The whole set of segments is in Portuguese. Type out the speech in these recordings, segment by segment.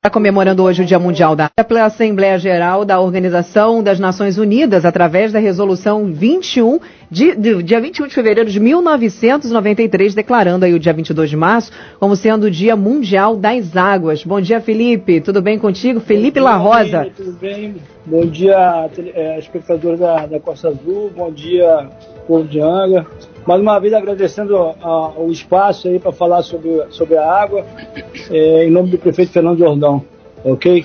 Está comemorando hoje o Dia Mundial da pela Assembleia Geral da Organização das Nações Unidas, através da Resolução 21, de, de, dia 21 de fevereiro de 1993, declarando aí o dia 22 de março como sendo o Dia Mundial das Águas. Bom dia, Felipe. Tudo bem contigo? Felipe La Rosa. Tudo bem? Bom dia, é, da, da Costa Azul. Bom dia, povo de Anga. Mais uma vez agradecendo a, o espaço aí para falar sobre, sobre a água, é, em nome do prefeito Fernando Jordão, ok?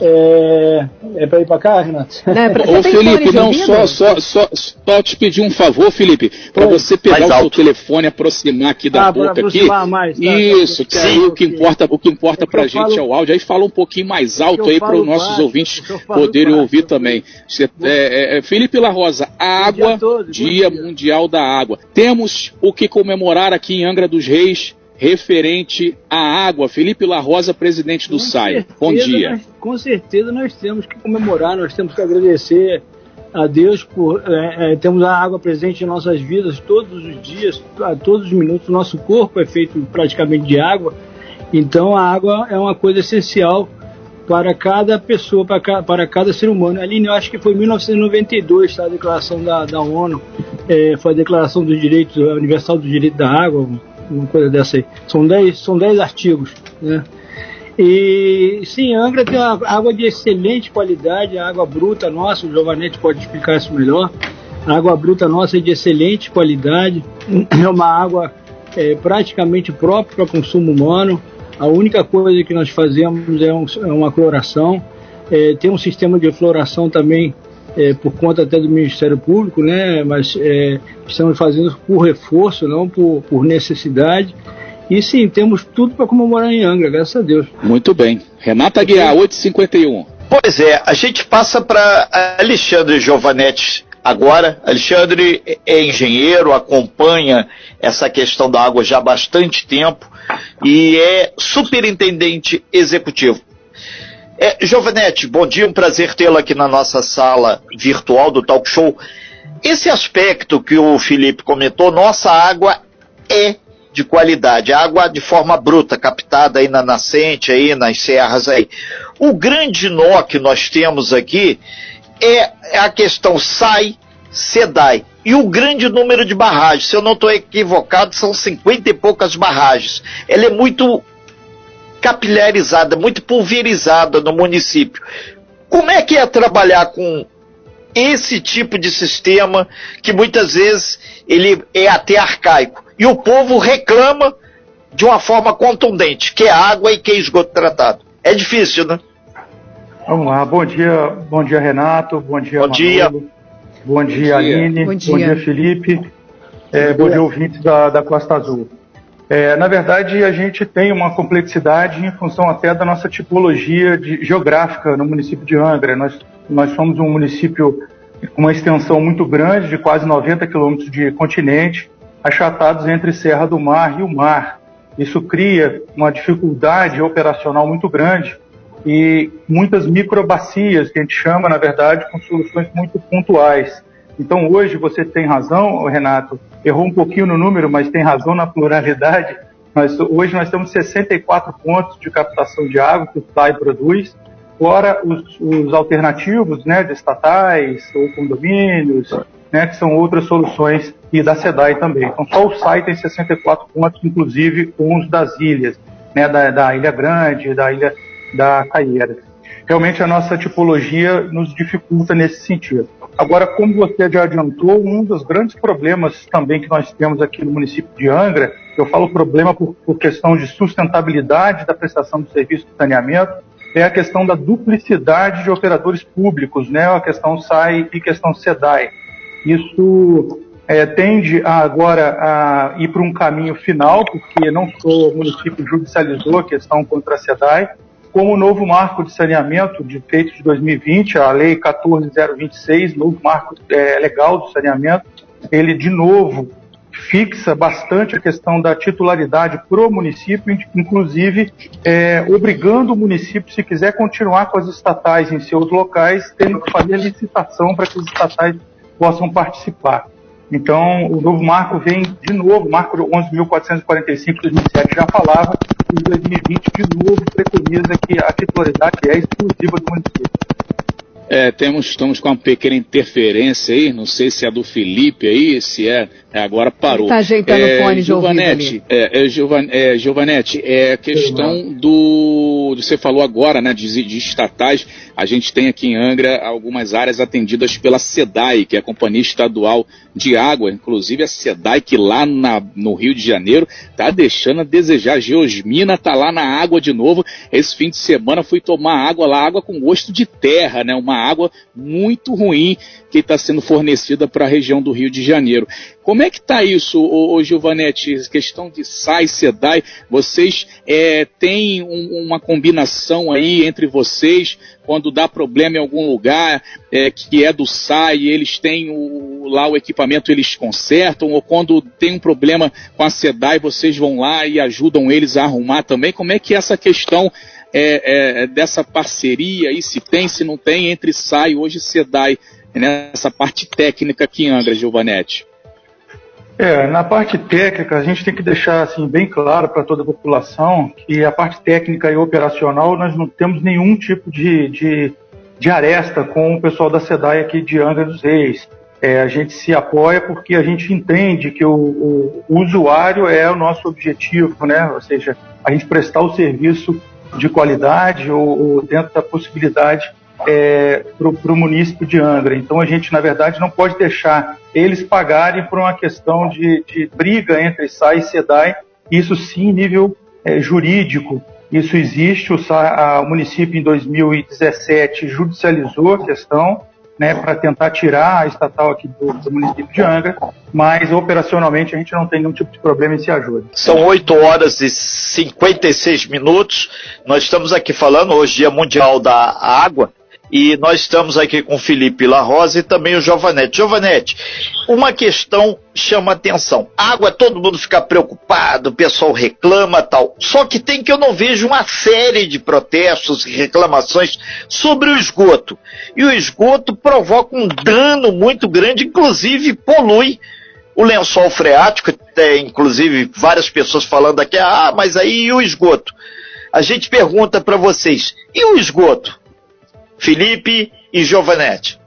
É, é para ir para cá, Renato? Não, é pra, Ô, Felipe, não, só, só, só, só te pedir um favor, Felipe, para você pegar o seu telefone, aproximar aqui da ah, boca aqui. Mais, tá, Isso, tá, que aí o que importa, o que importa é para a gente falo, é o áudio. Aí fala um pouquinho mais alto aí para os nossos baixo, ouvintes poderem baixo, ouvir também. É, é, Felipe La Rosa, água, todo, dia, dia Mundial da Água. Temos o que comemorar aqui em Angra dos Reis referente à água. Felipe La Rosa, presidente do SAI. Bom dia. Nós, com certeza nós temos que comemorar, nós temos que agradecer a Deus por é, é, temos a água presente em nossas vidas todos os dias, a todos os minutos. Nosso corpo é feito praticamente de água, então a água é uma coisa essencial para cada pessoa, para, ca, para cada ser humano. Aline, eu acho que foi em 1992 tá, a declaração da, da ONU, é, foi a declaração dos direitos, universal do direito da água, uma coisa dessa aí. São 10 são dez artigos, né? E sim, Angra tem uma água de excelente qualidade, a água bruta nossa, o Giovanetti pode explicar isso melhor. A água bruta nossa é de excelente qualidade, é uma água é, praticamente própria para consumo humano. A única coisa que nós fazemos é, um, é uma cloração. É, tem um sistema de floração também é, por conta até do Ministério Público, né? Mas é, estamos fazendo por reforço, não por, por necessidade. E sim, temos tudo para comemorar em Angra, graças a Deus. Muito bem. Renata Guiar, 851. Pois é, a gente passa para Alexandre Giovanetti agora. Alexandre é engenheiro, acompanha essa questão da água já há bastante tempo e é superintendente executivo. É, bom dia, um prazer tê-lo aqui na nossa sala virtual do Talk Show. Esse aspecto que o Felipe comentou, nossa água é de qualidade, água de forma bruta, captada aí na nascente, aí nas serras aí. O grande nó que nós temos aqui é a questão SAI, SEDAI e o grande número de barragens. Se eu não estou equivocado, são 50 e poucas barragens. Ela é muito capilarizada, muito pulverizada no município. Como é que é trabalhar com esse tipo de sistema que muitas vezes ele é até arcaico e o povo reclama de uma forma contundente, que é água e que é esgoto tratado. É difícil, né? Vamos lá, bom dia, bom dia Renato, bom dia Bom dia. Bom dia, Aline, bom dia, bom dia Felipe, é, bom dia ouvintes da, da Costa Azul. É, na verdade, a gente tem uma complexidade em função até da nossa tipologia de, geográfica no município de Angra. Nós, nós somos um município com uma extensão muito grande, de quase 90 quilômetros de continente, achatados entre Serra do Mar e o mar. Isso cria uma dificuldade operacional muito grande e muitas microbacias, que a gente chama, na verdade, com soluções muito pontuais. Então hoje você tem razão, Renato, errou um pouquinho no número, mas tem razão na pluralidade. Mas hoje nós temos 64 pontos de captação de água que o SAI produz, fora os, os alternativos, né, de estatais ou condomínios, né, que são outras soluções e da SEDAI também. Então só o SAI tem 64 pontos, inclusive os das ilhas, né, da, da Ilha Grande, da Ilha da Caieira. Realmente a nossa tipologia nos dificulta nesse sentido. Agora, como você já adiantou, um dos grandes problemas também que nós temos aqui no município de Angra, eu falo problema por, por questão de sustentabilidade da prestação do serviço de saneamento, é a questão da duplicidade de operadores públicos, né? A questão SAI e questão SEDAI. Isso é, tende a, agora a ir para um caminho final, porque não só o município judicializou a questão contra a SEDAI, como o novo marco de saneamento de feito de 2020, a Lei 14026, novo marco é, legal do saneamento, ele de novo fixa bastante a questão da titularidade para o município, inclusive é, obrigando o município, se quiser continuar com as estatais em seus locais, tendo que fazer licitação para que os estatais possam participar. Então, o novo marco vem de novo, o marco 11.445 de 2007 já falava, e 2020 de novo preconiza que a titularidade é exclusiva do município. É, temos, estamos com uma pequena interferência aí, não sei se é do Felipe aí, se é, é agora parou. Está ajeitando é, o fone de Giovanetti, é, é, Giovanetti, é, Giovanetti, é questão do, você falou agora, né, de, de estatais, a gente tem aqui em Angra algumas áreas atendidas pela SEDAI, que é a Companhia Estadual de Água, inclusive a SEDAI que lá na, no Rio de Janeiro está deixando a desejar, Geosmina está lá na água de novo, esse fim de semana fui tomar água lá, água com gosto de terra, né, uma água muito ruim que está sendo fornecida para a região do Rio de Janeiro. Como é que está isso, ô, ô Giovanetti? Questão de SAI, SEDAI, vocês é, têm um, uma combinação aí entre vocês quando dá problema em algum lugar é, que é do SAI, eles têm o, lá o equipamento, eles consertam, ou quando tem um problema com a SEDAI, vocês vão lá e ajudam eles a arrumar também. Como é que é essa questão é, é, dessa parceria aí, se tem, se não tem, entre SAI hoje SEDAI, nessa parte técnica aqui em Angra, Giovanetti? É, na parte técnica, a gente tem que deixar assim, bem claro para toda a população que a parte técnica e operacional nós não temos nenhum tipo de, de, de aresta com o pessoal da SEDAI aqui de Angra dos Reis. É, a gente se apoia porque a gente entende que o, o, o usuário é o nosso objetivo, né? ou seja, a gente prestar o serviço de qualidade ou, ou dentro da possibilidade é, para o município de Angra. Então a gente, na verdade, não pode deixar eles pagarem por uma questão de, de briga entre SAI e SEDAI, isso sim nível é, jurídico. Isso existe, o, a, o município em 2017 judicializou a questão, né, para tentar tirar a estatal aqui do, do, município de Angra, mas operacionalmente a gente não tem nenhum tipo de problema em se ajuda. São 8 horas e 56 minutos. Nós estamos aqui falando hoje, Dia Mundial da Água, e nós estamos aqui com o Felipe La Rosa e também o Giovanetti. Giovanetti, uma questão chama atenção. Água, todo mundo fica preocupado, o pessoal reclama tal. Só que tem que eu não vejo uma série de protestos e reclamações sobre o esgoto. E o esgoto provoca um dano muito grande, inclusive polui o lençol freático, tem inclusive várias pessoas falando aqui, ah, mas aí e o esgoto? A gente pergunta para vocês, e o esgoto? Felipe e Giovanetti.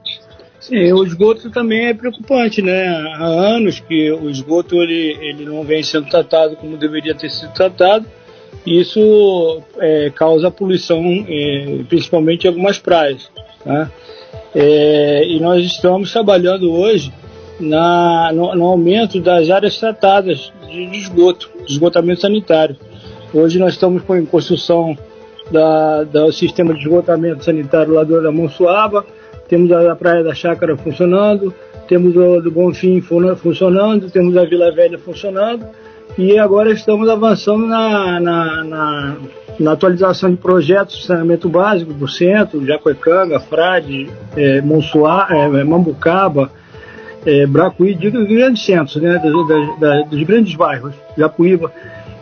Sim, o esgoto também é preocupante, né? Há anos que o esgoto ele, ele não vem sendo tratado como deveria ter sido tratado. E isso é, causa poluição, é, principalmente em algumas praias. Tá? É, e nós estamos trabalhando hoje na, no, no, aumento das áreas tratadas de, esgoto, de esgotamento sanitário. Hoje nós estamos com em construção da, do sistema de esgotamento sanitário lá do, Monsuaba, temos a, a Praia da Chácara funcionando, temos o do Bonfim funcionando, temos a Vila Velha funcionando e agora estamos avançando na, na, na, na atualização de projetos de saneamento básico do centro, Jacuecanga, Frade, é, Monsuá, é, Mambucaba, é, Bracuí, de grandes centros, né, dos, dos, dos grandes bairros, Japuíba.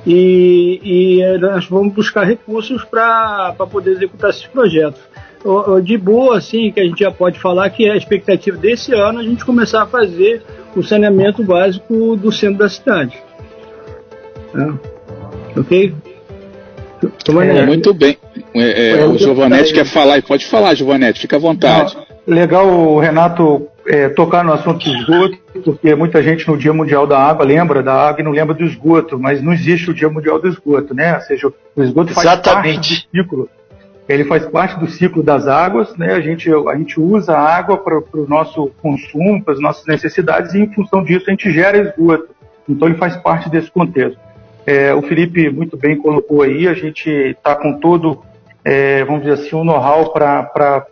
E, e eh, nós vamos buscar recursos para poder executar esses projetos. De boa, assim, que a gente já pode falar que é a expectativa desse ano a gente começar a fazer o saneamento básico do centro da cidade. É. Ok? É, muito bem. É, é, o Giovanetti quer falar, pode falar, Giovanetti, fica à vontade. Legal o Renato é, tocar no assunto esgoto, porque muita gente no Dia Mundial da Água lembra da água e não lembra do esgoto, mas não existe o Dia Mundial do Esgoto, né? Ou seja, o esgoto faz Exatamente. parte do ciclo. Ele faz parte do ciclo das águas, né? A gente, a gente usa a água para o nosso consumo, para as nossas necessidades, e em função disso a gente gera esgoto. Então ele faz parte desse contexto. É, o Felipe muito bem colocou aí, a gente está com todo, é, vamos dizer assim, o um know-how para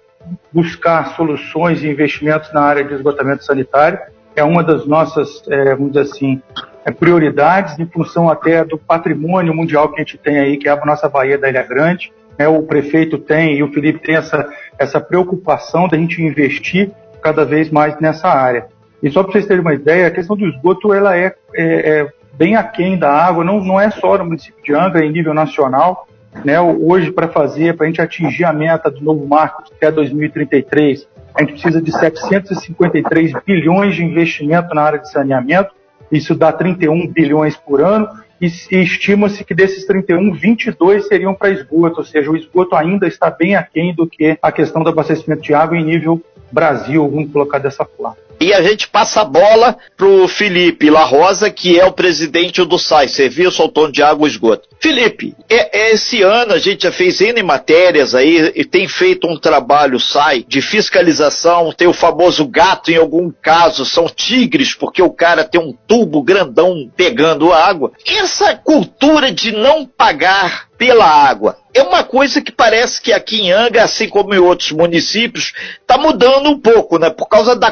buscar soluções e investimentos na área de esgotamento sanitário. É uma das nossas, é, vamos dizer assim, é, prioridades em função até do patrimônio mundial que a gente tem aí, que é a nossa Baía da Ilha Grande. Né? O prefeito tem e o Felipe tem essa, essa preocupação da gente investir cada vez mais nessa área. E só para vocês terem uma ideia, a questão do esgoto ela é, é, é bem aquém da água, não, não é só no município de Angra, é em nível nacional. né, hoje para fazer, para a gente atingir a meta do novo marco até 2033, a gente precisa de 753 bilhões de investimento na área de saneamento, isso dá 31 bilhões por ano, e, e estima-se que desses 31, 22 seriam para esgoto, ou seja, o esgoto ainda está bem aquém do que a questão do abastecimento de água em nível Brasil, vamos colocar dessa forma. E a gente passa a bola pro Felipe La Rosa, que é o presidente do SAI, Serviço Autônomo de Água e Esgoto. Felipe, é, é, esse ano a gente já fez N matérias aí e tem feito um trabalho SAI de fiscalização, tem o famoso gato em algum caso, são tigres, porque o cara tem um tubo grandão pegando água. Essa cultura de não pagar pela água. É uma coisa que parece que aqui em Anga, assim como em outros municípios, está mudando um pouco, né? Por causa da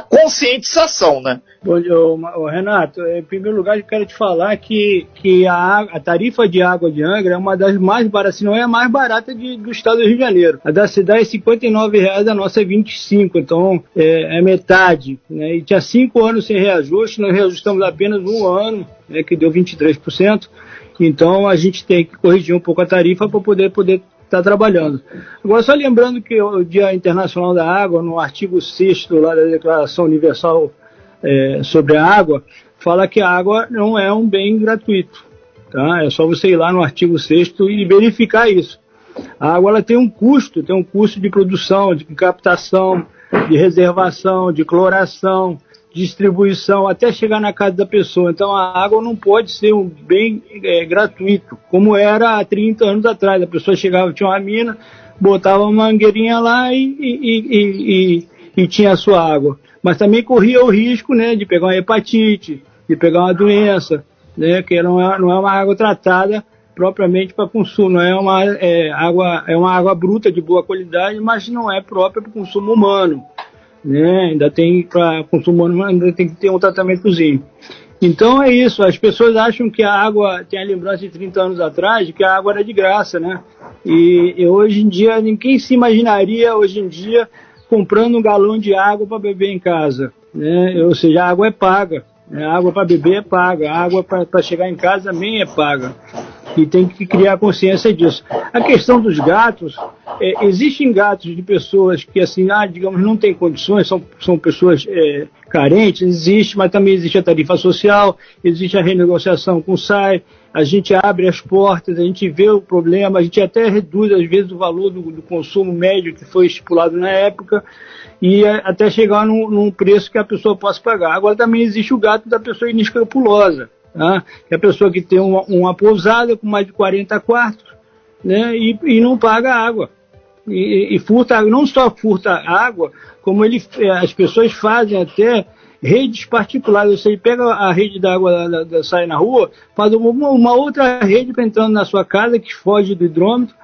conscientização, né? Bom, Renato, em primeiro lugar eu quero te falar que, que a, a tarifa de água de Angra é uma das mais baratas, se não é a mais barata de, do estado do Rio de Janeiro. A da cidade é 59 reais, a nossa é 25, então é, é metade. Né? E tinha cinco anos sem reajuste, nós reajustamos apenas um ano, né, que deu 23%. Então a gente tem que corrigir um pouco a tarifa para poder poder estar tá trabalhando. Agora, só lembrando que o Dia Internacional da Água, no artigo 6 lá da Declaração Universal é, sobre a Água, fala que a água não é um bem gratuito. Tá? É só você ir lá no artigo 6 e verificar isso. A água ela tem um custo, tem um custo de produção, de captação, de reservação, de cloração, distribuição até chegar na casa da pessoa. Então a água não pode ser um bem é, gratuito, como era há 30 anos atrás. A pessoa chegava, tinha uma mina, botava uma mangueirinha lá e, e, e, e, tinha a sua água. Mas também corria o risco né, de pegar uma hepatite, de pegar uma doença, né, que não é, não é uma água tratada propriamente para consumo, não é uma é, água é uma água bruta de boa qualidade, mas não é própria para consumo humano né? Ainda tem para consumo humano, ainda tem que ter um tratamentozinho. Então é isso, as pessoas acham que a água tem a lembrança de 30 anos atrás de que a água era de graça, né? E, e hoje em dia ninguém se imaginaria hoje em dia comprando um galão de água para beber em casa, né? Ou seja, a água é paga, né? a água para beber é paga, a água para chegar em casa também é paga e tem que criar consciência disso. A questão dos gatos, é, existem gatos de pessoas que, assim, ah, digamos, não têm condições, são, são pessoas é, carentes, existe, mas também existe a tarifa social, existe a renegociação com o SAI, a gente abre as portas, a gente vê o problema, a gente até reduz, às vezes, o valor do, do consumo médio que foi estipulado na época, e é, até chegar num, num preço que a pessoa possa pagar. Agora também existe o gato da pessoa inescrupulosa Que é a pessoa que tem uma, uma pousada com mais de 40 quartos né? e, e não paga água. E, e, furta não só furta água, como ele, é, as pessoas fazem até redes particulares. Você pega a rede d'água, da, da, sai na rua, faz uma, uma outra rede para entrando na sua casa que foge do hidrômetro,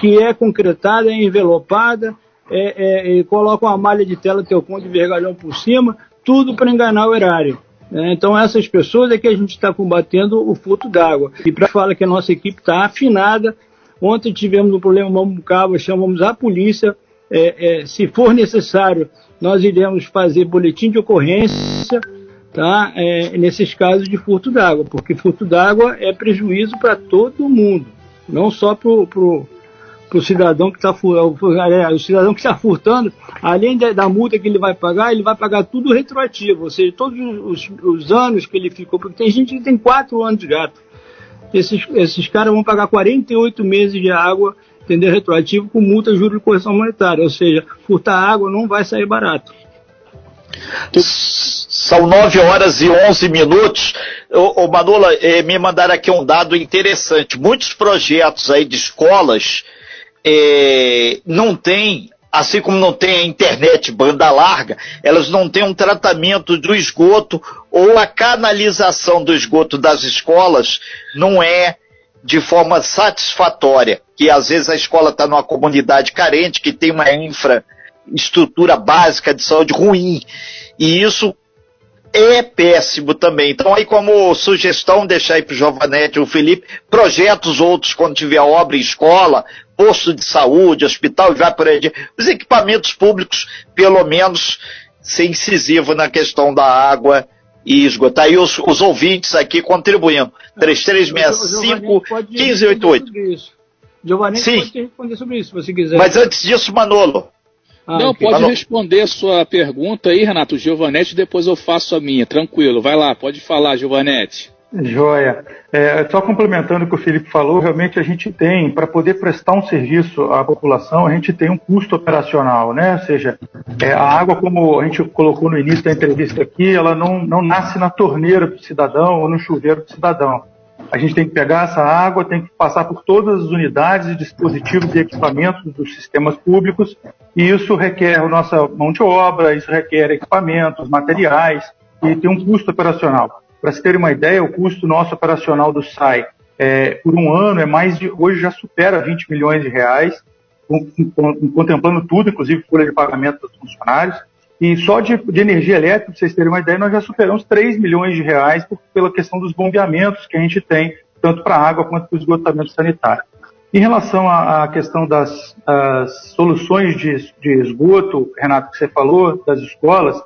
que é concretada, é envelopada, é, é, coloca uma malha de tela teocom de vergalhão por cima, tudo para enganar o erário. É, então essas pessoas é que a gente está combatendo o furto d'água. E para falar que a nossa equipe está afinada, ontem tivemos um problema no Mambucaba, chamamos a polícia, é, é, se for necessário, nós iremos fazer boletim de ocorrência tá, é, nesses casos de furto d'água, porque furto d'água é prejuízo para todo mundo, não só para o para o cidadão que está o cidadão que está furtando, além da, multa que ele vai pagar, ele vai pagar tudo retroativo, ou seja, todos os, os anos que ele ficou, porque tem gente que tem quatro anos de gato. Esses, esses caras vão pagar 48 meses de água, entendeu? Retroativo com multa, juros de correção monetária. Ou seja, furtar água não vai sair barato. São 9 horas e 11 minutos. O Manola, eh, me mandaram aqui um dado interessante. Muitos projetos aí de escolas é, não tem, assim como não tem a internet banda larga, elas não têm um tratamento do esgoto ou a canalização do esgoto das escolas não é de forma satisfatória, que às vezes a escola está numa comunidade carente, que tem uma infraestrutura básica de saúde ruim, e isso é péssimo também. Então aí como sugestão, deixar aí para o Giovanetti e o Felipe, projetos outros quando tiver obra em escola, posto de saúde, hospital e vai por aí. Os equipamentos públicos, pelo menos, ser incisivo na questão da água e esgotar. E os, os ouvintes aqui contribuindo. 3365 1588. Giovanni pode responder sobre isso, se você quiser. Mas antes disso, Manolo. Ah, Não, okay. pode responder a sua pergunta aí, Renato Giovanetti, depois eu faço a minha. Tranquilo, vai lá, pode falar, Giovanetti. Joia. É, só complementando o que o Felipe falou, realmente a gente tem, para poder prestar um serviço à população, a gente tem um custo operacional, né? Ou seja, é, a água, como a gente colocou no início da entrevista aqui, ela não, não nasce na torneira do cidadão ou no chuveiro do cidadão. A gente tem que pegar essa água, tem que passar por todas as unidades e dispositivos e equipamentos dos sistemas públicos, e isso requer nossa mão de obra, isso requer equipamentos, materiais, e tem um custo operacional. Para se ter uma ideia, o custo nosso operacional do SAI é, por um ano é mais de, hoje já supera 20 milhões de reais, com, com, contemplando tudo, inclusive folha de pagamento dos funcionários. E só de, de, energia elétrica, para vocês terem uma ideia, nós já superamos 3 milhões de reais por, pela questão dos bombeamentos que a gente tem, tanto para a água quanto para o esgotamento sanitário. Em relação à, questão das soluções de, de, esgoto, Renato, que você falou, das escolas,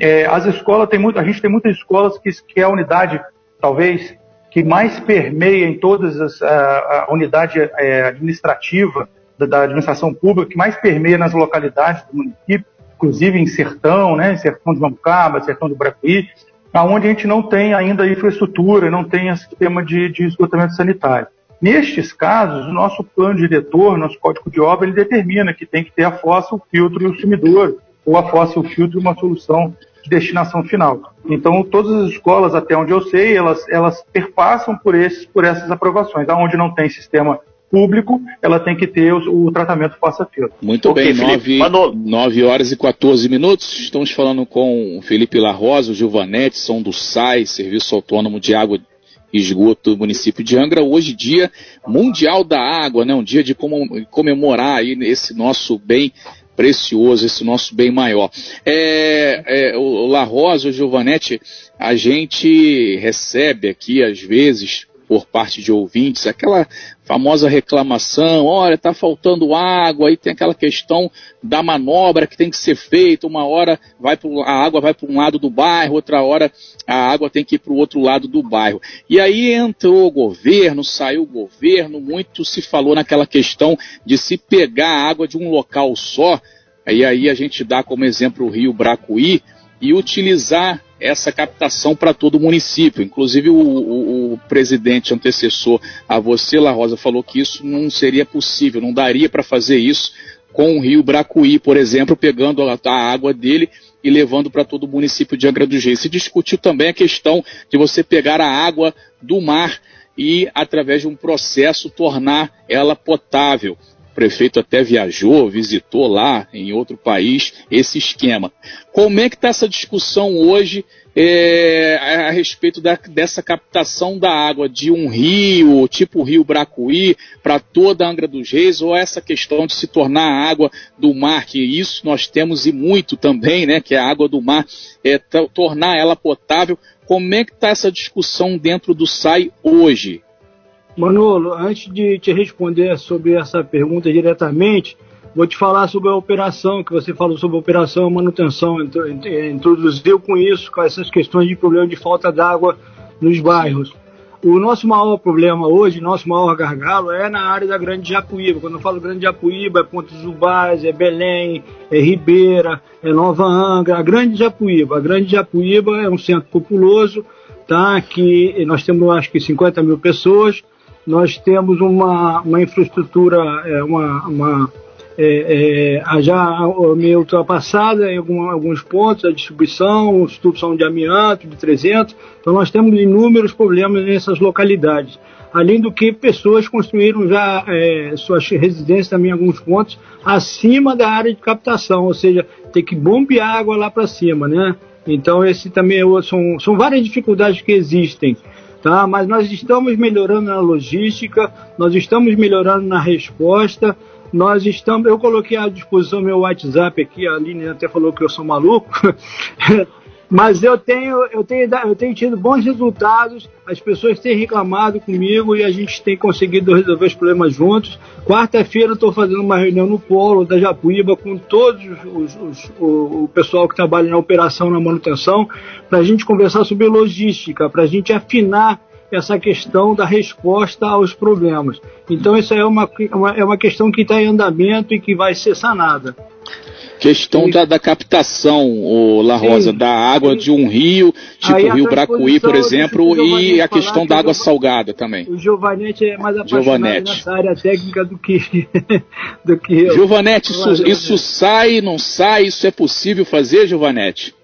é, as escolas tem muito, a gente tem muitas escolas que, que é a unidade, talvez, que mais permeia em todas as a, a unidade é, administrativa da, da, administração pública, que mais permeia nas localidades do município, inclusive em Sertão, né, Sertão de Mambucaba, Sertão do Bracuí, aonde a gente não tem ainda infraestrutura, não tem sistema de, de esgotamento sanitário. Nestes casos, o nosso plano diretor, nosso código de obra, ele determina que tem que ter a fossa, o filtro e o sumidor ou a fóssil filtro uma solução de destinação final. Então, todas as escolas, até onde eu sei, elas, elas perpassam por, esses, por essas aprovações. Aonde não tem sistema público, ela tem que ter o, o tratamento fassa-filtro. Muito okay, bem, 9, 9 horas e 14 minutos. Estamos falando com o Felipe Larrosa, o Gilvanete, são do SAI, Serviço Autônomo de Água e Esgoto do município de Angra. Hoje, dia mundial da água, né? um dia de comemorar aí esse nosso bem precioso, esse nosso bem maior. É, é, o La Rosa, o Giovanetti, a gente recebe aqui, às vezes, por parte de ouvintes, aquela famosa reclamação, olha, está faltando água, aí tem aquela questão da manobra que tem que ser feita, uma hora vai pro, a água vai para um lado do bairro, outra hora a água tem que ir para o outro lado do bairro. E aí entrou o governo, saiu o governo, muito se falou naquela questão de se pegar a água de um local só, e aí a gente dá como exemplo o rio Bracuí, e utilizar essa captação para todo o município. Inclusive o, o, o, presidente antecessor a você, La Rosa, falou que isso não seria possível, não daria para fazer isso com o rio Bracuí, por exemplo, pegando a, a água dele e levando para todo o município de Angra dos Reis. Se discutiu também a questão de você pegar a água do mar e, através de um processo, tornar ela potável. Prefeito até viajou, visitou lá em outro país esse esquema. Como é que está essa discussão hoje é, a respeito da, dessa captação da água de um rio, tipo o rio Bracuí, para toda a Angra dos Reis, ou essa questão de se tornar a água do mar, que isso nós temos e muito também, né, que é a água do mar, é, tornar ela potável. Como é que está essa discussão dentro do SAI hoje? Manolo, antes de te responder sobre essa pergunta diretamente, Vou te falar sobre a operação, que você falou sobre a operação manutenção, introduziu com isso, com essas questões de problema de falta d'água nos bairros. O nosso maior problema hoje, nosso maior gargalo é na área da Grande Japuíba. Quando eu falo Grande Japuíba, é Ponte dos Ubás, é Belém, é Ribeira, é Nova Angra, a Grande Japuíba. A Grande Japuíba é um centro populoso, tá? que nós temos acho que 50 mil pessoas, nós temos uma, uma infraestrutura, é, uma, uma é, é, já meio ultrapassada em algum, alguns pontos, a distribuição, são de amianto, de 300, então nós temos inúmeros problemas nessas localidades. Além do que pessoas construíram já é, suas residências também em alguns pontos acima da área de captação, ou seja, tem que bombear água lá para cima, né? Então esse também é são, são várias dificuldades que existem. Tá? Mas nós estamos melhorando na logística, nós estamos melhorando na resposta, nós estamos, eu coloquei à disposição meu WhatsApp aqui, a Aline até falou que eu sou maluco, mas eu tenho, eu tenho, eu tenho tido bons resultados, as pessoas têm reclamado comigo e a gente tem conseguido resolver os problemas juntos. Quarta-feira estou fazendo uma reunião no polo da Japuíba com todos os, os, o, o pessoal que trabalha na operação, na manutenção, para a gente conversar sobre logística, para a gente afinar essa questão da resposta aos problemas. Então, isso é uma, uma é uma questão que está em andamento e que vai ser sanada. Questão da, da, captação, o La Rosa, Sim. da água de um rio, tipo o Rio Bracuí, por exemplo, e a questão da água salgada também. O Giovanetti é mais apaixonado Giovanetti. nessa área técnica do que, do que eu. Giovanetti, isso, isso sai, não sai, isso é possível fazer, Giovanetti?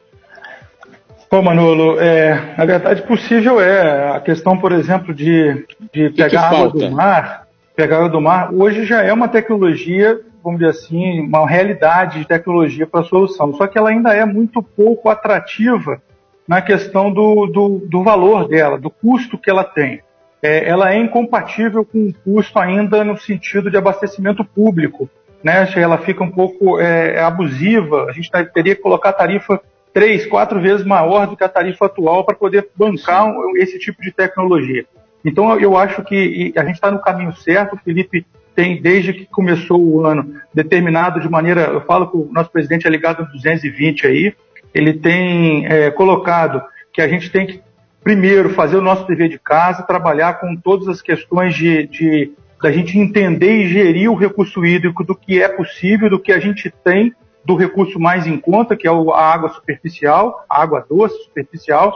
Bom, Manolo, é, na verdade possível é. A questão, por exemplo, de, de pegar água do mar, pegar água do mar, hoje já é uma tecnologia vamos dizer assim, uma realidade de tecnologia para a solução. Só que ela ainda é muito pouco atrativa na questão do, do, do valor dela, do custo que ela tem. É, ela é incompatível com o custo ainda no sentido de abastecimento público. Né? Ela fica um pouco é, abusiva, a gente teria que colocar a tarifa três, quatro vezes maior do que a tarifa atual para poder bancar esse tipo de tecnologia. Então eu acho que a gente está no caminho certo, o Felipe tem, desde que começou o ano, determinado de maneira, eu falo que o nosso presidente é ligado a 220 aí, ele tem é, colocado que a gente tem que, primeiro, fazer o nosso dever de casa, trabalhar com todas as questões de, de da gente entender e gerir o recurso hídrico do que é possível, do que a gente tem do recurso mais em conta, que é a água superficial, a água doce superficial,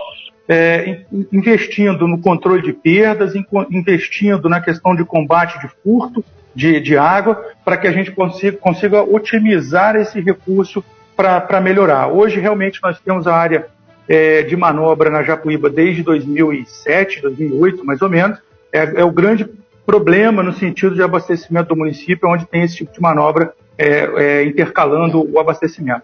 é, investindo no controle de perdas, investindo na questão de combate de furto, de, de água para que a gente consiga, consiga otimizar esse recurso para melhorar. Hoje, realmente, nós temos a área é, de manobra na Japuíba desde 2007, 2008, mais ou menos. É, é, o grande problema no sentido de abastecimento do município, onde tem esse tipo de manobra é, é intercalando o abastecimento.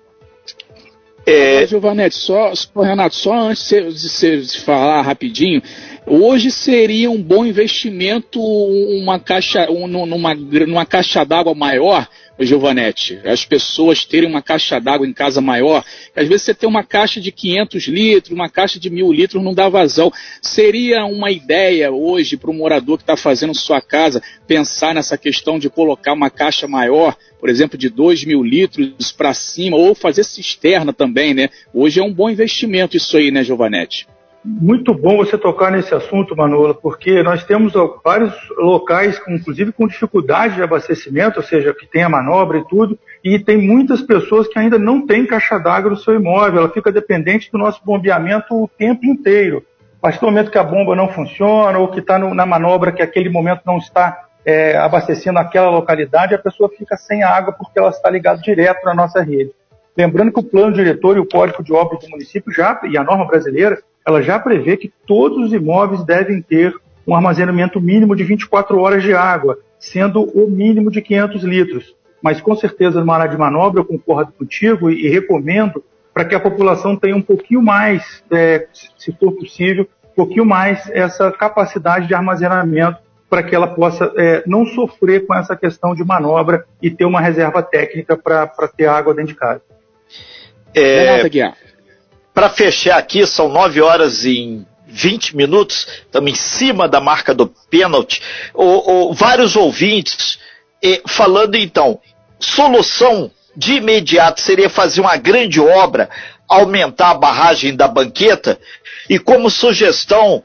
É, Giovanetti, só, Renato, só antes de você falar rapidinho, Hoje seria um bom investimento uma caixa, um, numa, numa caixa d'água maior, Giovanetti. As pessoas terem uma caixa d'água em casa maior. Às vezes você tem uma caixa de 500 litros, uma caixa de mil litros, não dá vazão. Seria uma ideia hoje para o morador que está fazendo sua casa pensar nessa questão de colocar uma caixa maior, por exemplo, de 2 mil litros para cima, ou fazer cisterna também, né? Hoje é um bom investimento isso aí, né, Giovanetti? Muito bom você tocar nesse assunto, Manola, porque nós temos vários locais, inclusive com dificuldade de abastecimento, ou seja, que tem a manobra e tudo, e tem muitas pessoas que ainda não têm caixa d'água no seu imóvel, ela fica dependente do nosso bombeamento o tempo inteiro. A partir do momento que a bomba não funciona ou que está na manobra que aquele momento não está é, abastecendo aquela localidade, a pessoa fica sem água porque ela está ligada direto na nossa rede. Lembrando que o plano diretor e o código de obras do município já, e a norma brasileira, ela já prevê que todos os imóveis devem ter um armazenamento mínimo de 24 horas de água, sendo o mínimo de 500 litros. Mas com certeza, numa área de manobra, eu concordo contigo e, e recomendo para que a população tenha um pouquinho mais, é, se for possível, um pouquinho mais essa capacidade de armazenamento para que ela possa é, não sofrer com essa questão de manobra e ter uma reserva técnica para ter água dentro de casa. É, para fechar aqui, são 9 horas e 20 minutos, estamos em cima da marca do pênalti. O, o, vários ouvintes falando então, solução de imediato seria fazer uma grande obra, aumentar a barragem da banqueta, e como sugestão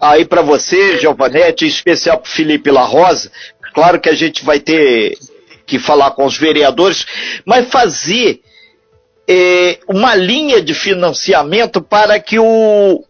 aí para você, Giovanetti, em especial para Felipe La Rosa, claro que a gente vai ter que falar com os vereadores, mas fazer é, uma linha de financiamento para que o,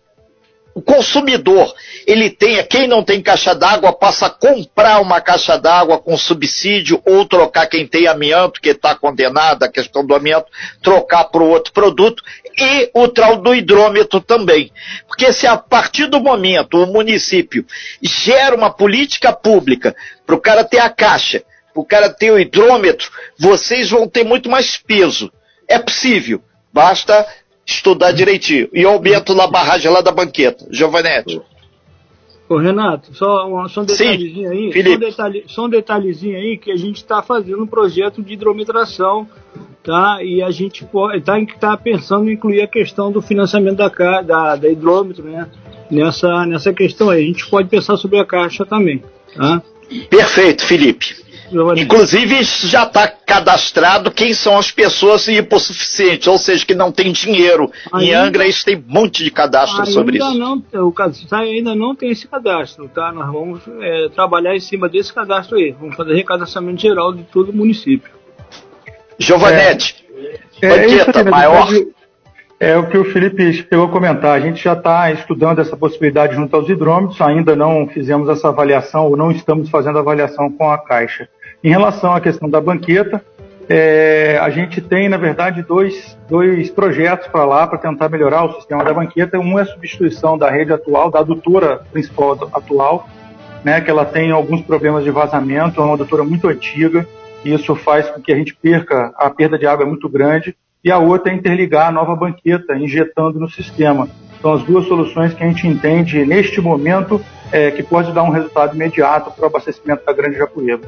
o consumidor ele tenha, quem não tem caixa d'água, possa comprar uma caixa d'água com subsídio ou trocar quem tem amianto, que está condenado, a questão do amianto, trocar para o outro produto e o tal do hidrômetro também. Porque se a partir do momento o município gera uma política pública para o cara ter a caixa, para o cara ter o hidrômetro, vocês vão ter muito mais peso. É possível, basta estudar direitinho. E aumento na barragem lá da banqueta. Giovanetti. Ô Renato, só, só um detalhezinho Sim, aí. Felipe. Só um, detalhe, só um detalhezinho aí que a gente está fazendo um projeto de hidrometração, tá? E a gente está tá pensando em incluir a questão do financiamento da, da, da hidrômetro, né? Nessa, nessa questão aí. A gente pode pensar sobre a caixa também, tá? Perfeito, Felipe. Inclusive, já está cadastrado quem são as pessoas hipossuficientes, ou seja, que não tem dinheiro. Ainda, em Angra, isso tem um monte de cadastro sobre isso. Não, o SAI ainda não tem esse cadastro, tá? Nós vamos é, trabalhar em cima desse cadastro aí. Vamos fazer recadastramento geral de todo o município. Giovanetti, é, é banqueta maior. É o que o Felipe chegou a comentar. A gente já está estudando essa possibilidade junto aos hidrômetros, ainda não fizemos essa avaliação ou não estamos fazendo avaliação com a Caixa. Em relação à questão da banqueta, é, a gente tem, na verdade, dois, dois projetos para lá para tentar melhorar o sistema da banqueta. Um é a substituição da rede atual, da adutora principal atual, né, que ela tem alguns problemas de vazamento, é uma adutora muito antiga, e isso faz com que a gente perca, a perda de água é muito grande e a outra é interligar a nova banqueta, injetando no sistema. São as duas soluções que a gente entende neste momento é, que pode dar um resultado imediato para o abastecimento da Grande Jacuíba.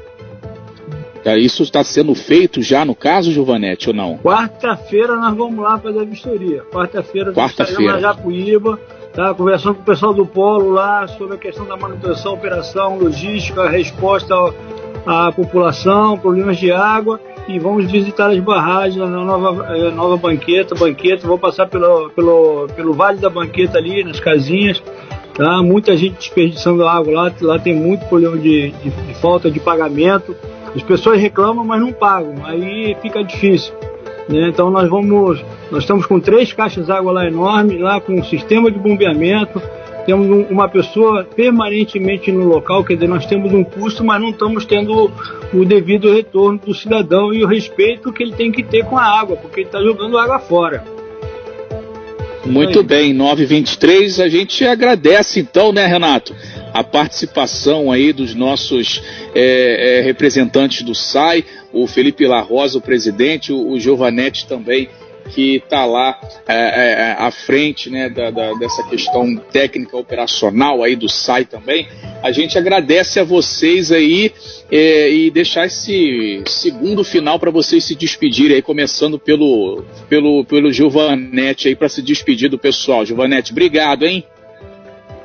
É, isso está sendo feito já no caso, Giovanetti, ou não? Quarta-feira nós vamos lá fazer a vistoria. Quarta-feira nós estaremos na Jacuíba, tá, conversando com o pessoal do Polo lá sobre a questão da manutenção, operação, logística, resposta à população, problemas de água e vamos visitar as barragens na nova, é, nova banqueta, banqueta, vou passar pelo, pelo, pelo Vale da Banqueta ali, nas casinhas, tá? Muita gente desperdiçando água lá, lá tem muito problema de, de, de falta de pagamento. As pessoas reclamam, mas não pagam, aí fica difícil. Né? Então nós vamos, nós estamos com três caixas d'água lá enormes, lá com um sistema de bombeamento, temos um, uma pessoa permanentemente no local, quer dizer, nós temos um custo, mas não estamos tendo o devido retorno do cidadão e o respeito que ele tem que ter com a água, porque ele está jogando água fora. Muito bem, 923, a gente agradece então, né, Renato, a participação aí dos nossos é, é, representantes do SAI, o Felipe La Rosa, o presidente, o, o Giovanetti também que está lá é, é, é, à frente né, da, da, dessa questão técnica operacional aí do SAI também. A gente agradece a vocês aí é, e deixar esse segundo final para vocês se despedirem aí, começando pelo, pelo, pelo Giovanetti aí para se despedir do pessoal. Giovanetti, obrigado, hein?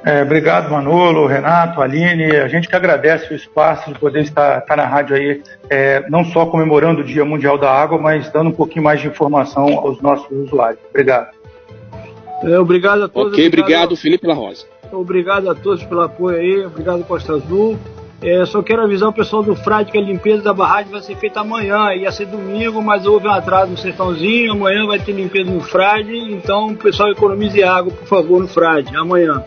É, obrigado, Manolo, Renato, Aline. A gente que agradece o espaço de poder estar, estar na rádio aí, é, não só comemorando o Dia Mundial da Água, mas dando um pouquinho mais de informação aos nossos usuários. Obrigado. É, obrigado a todos. Ok, obrigado, obrigado Felipe La Rosa. Obrigado a todos pelo apoio aí, obrigado Costa Azul. É, só quero avisar o pessoal do Frade que a limpeza da barragem vai ser feita amanhã. Ia ser domingo, mas houve um atraso no sertãozinho. Amanhã vai ter limpeza no Frade. Então, o pessoal economize água, por favor, no Frade. Amanhã.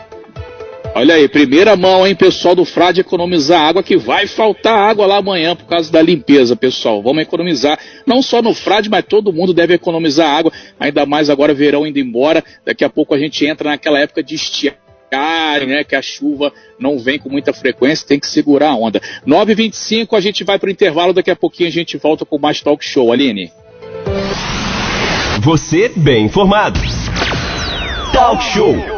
Olha aí, primeira mão, hein, pessoal do Frade, economizar água, que vai faltar água lá amanhã por causa da limpeza, pessoal. Vamos economizar, não só no Frade, mas todo mundo deve economizar água, ainda mais agora verão indo embora. Daqui a pouco a gente entra naquela época de estiagem, né, que a chuva não vem com muita frequência, tem que segurar a onda. 9h25, a gente vai para o intervalo, daqui a pouquinho a gente volta com mais talk show, Aline. Você bem informado. Talk show.